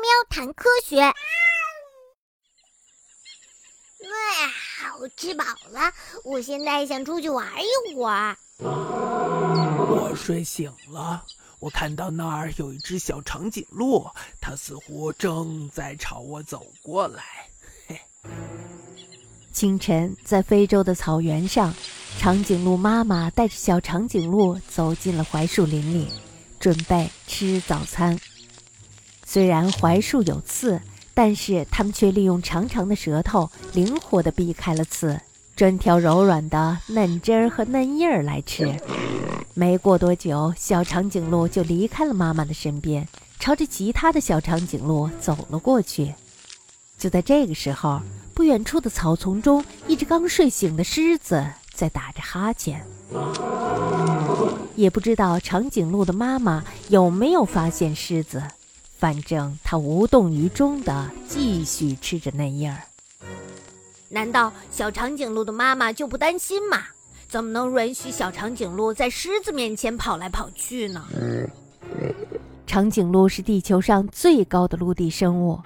喵谈科学。哎，我吃饱了，我现在想出去玩一会儿。我睡醒了，我看到那儿有一只小长颈鹿，它似乎正在朝我走过来。嘿。清晨，在非洲的草原上，长颈鹿妈妈带着小长颈鹿走进了槐树林里，准备吃早餐。虽然槐树有刺，但是它们却利用长长的舌头灵活地避开了刺，专挑柔软的嫩枝儿和嫩叶儿来吃。没过多久，小长颈鹿就离开了妈妈的身边，朝着其他的小长颈鹿走了过去。就在这个时候，不远处的草丛中，一只刚睡醒的狮子在打着哈欠。也不知道长颈鹿的妈妈有没有发现狮子，反正它无动于衷的继续吃着嫩叶儿。难道小长颈鹿的妈妈就不担心吗？怎么能允许小长颈鹿在狮子面前跑来跑去呢？长颈鹿是地球上最高的陆地生物。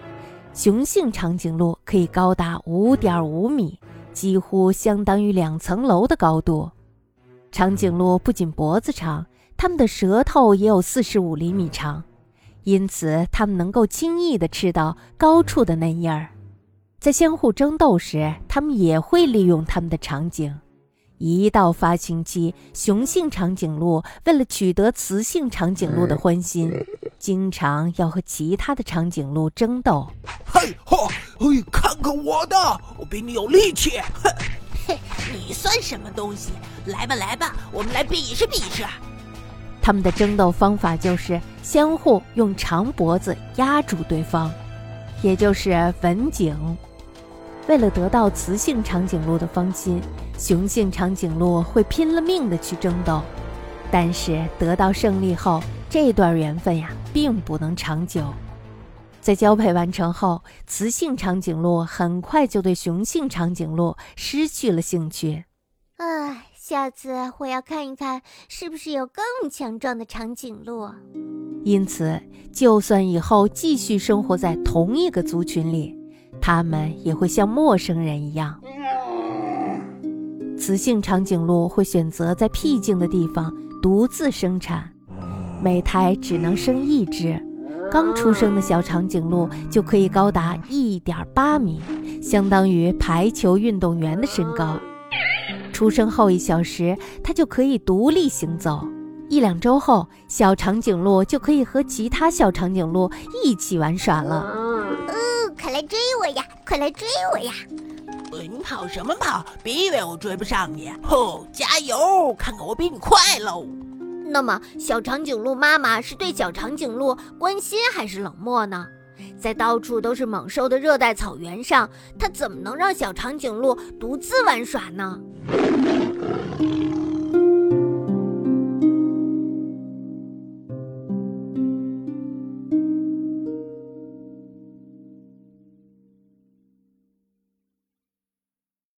雄性长颈鹿可以高达五点五米，几乎相当于两层楼的高度。长颈鹿不仅脖子长，它们的舌头也有四十五厘米长，因此它们能够轻易地吃到高处的嫩叶儿。在相互争斗时，它们也会利用它们的长颈。一到发情期，雄性长颈鹿为了取得雌性长颈鹿的欢心。经常要和其他的长颈鹿争斗。嘿吼！嘿，看看我的，我比你有力气。哼，嘿，你算什么东西？来吧，来吧，我们来比试比试。他们的争斗方法就是相互用长脖子压住对方，也就是吻颈。为了得到雌性长颈鹿的芳心，雄性长颈鹿会拼了命的去争斗，但是得到胜利后。这段缘分呀，并不能长久。在交配完成后，雌性长颈鹿很快就对雄性长颈鹿失去了兴趣。下次我要看一看，是不是有更强壮的长颈鹿。因此，就算以后继续生活在同一个族群里，它们也会像陌生人一样。雌性长颈鹿会选择在僻静的地方独自生产。每胎只能生一只，刚出生的小长颈鹿就可以高达一点八米，相当于排球运动员的身高。出生后一小时，它就可以独立行走。一两周后，小长颈鹿就可以和其他小长颈鹿一起玩耍了。哦，快来追我呀！快来追我呀！你跑什么跑？别以为我追不上你！吼，加油！看看我比你快喽！那么，小长颈鹿妈妈是对小长颈鹿关心还是冷漠呢？在到处都是猛兽的热带草原上，它怎么能让小长颈鹿独自玩耍呢？